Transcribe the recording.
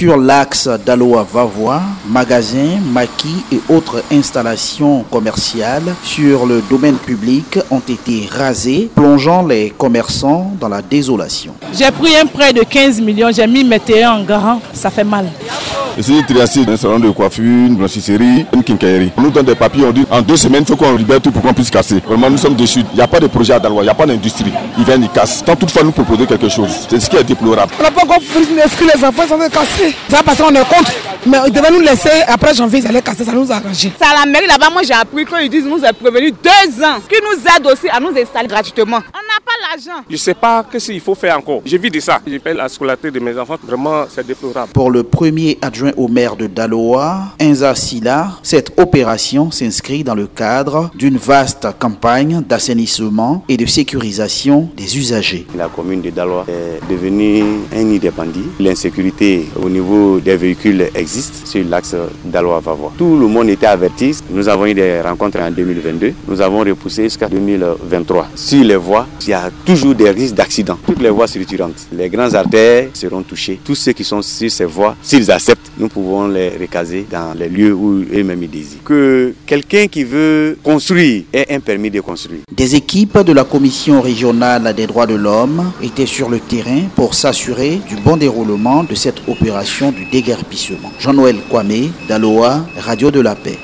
Sur l'axe Daloa-Vavois, magasins, maquis et autres installations commerciales sur le domaine public ont été rasés, plongeant les commerçants dans la désolation. J'ai pris un prêt de 15 millions, j'ai mis mes terrains en garant, ça fait mal. Je suis triacide un salon de coiffure, une blanchisserie, une quincaillerie. On nous donne des papiers, on dit en deux semaines, il faut qu'on libère tout pour qu'on puisse casser. Vraiment, nous sommes déçus. Il n'y a pas de projet à Dalois, il n'y a pas d'industrie. Ils viennent, ils cassent. Tant toutefois nous proposer quelque chose, c'est ce qui est déplorable. On n'a pas encore fini d'inscrire les enfants, ils sont cassés. Ça parce qu'on est contre. Mais ils devaient nous laisser, après janvier, ils allaient casser, ça nous a arrangé. C'est à la mairie là-bas, moi j'ai appris qu'ils disent nous a prévenu deux ans, qui nous aident aussi à nous installer gratuitement. On l'argent. Je ne sais pas ce qu'il faut faire encore. J'ai vu de ça. Je paye la scolarité de mes enfants. Vraiment, c'est déplorable. Pour le premier adjoint au maire de Daloa, Inza Silla, cette opération s'inscrit dans le cadre d'une vaste campagne d'assainissement et de sécurisation des usagers. La commune de Daloa est devenue un nid des bandits. L'insécurité au niveau des véhicules existe sur l'axe Daloa-Vavois. Tout le monde était averti. Nous avons eu des rencontres en 2022. Nous avons repoussé jusqu'à 2023. Sur les voies, il y a toujours des risques d'accident. Toutes les voies structurantes. Les grands artères seront touchés. Tous ceux qui sont sur ces voies, s'ils acceptent, nous pouvons les recaser dans les lieux où eux-mêmes ils désirent. Que quelqu'un qui veut construire ait un permis de construire. Des équipes de la Commission régionale des droits de l'homme étaient sur le terrain pour s'assurer du bon déroulement de cette opération du déguerpissement. Jean-Noël Kwame, Daloa, Radio de la Paix.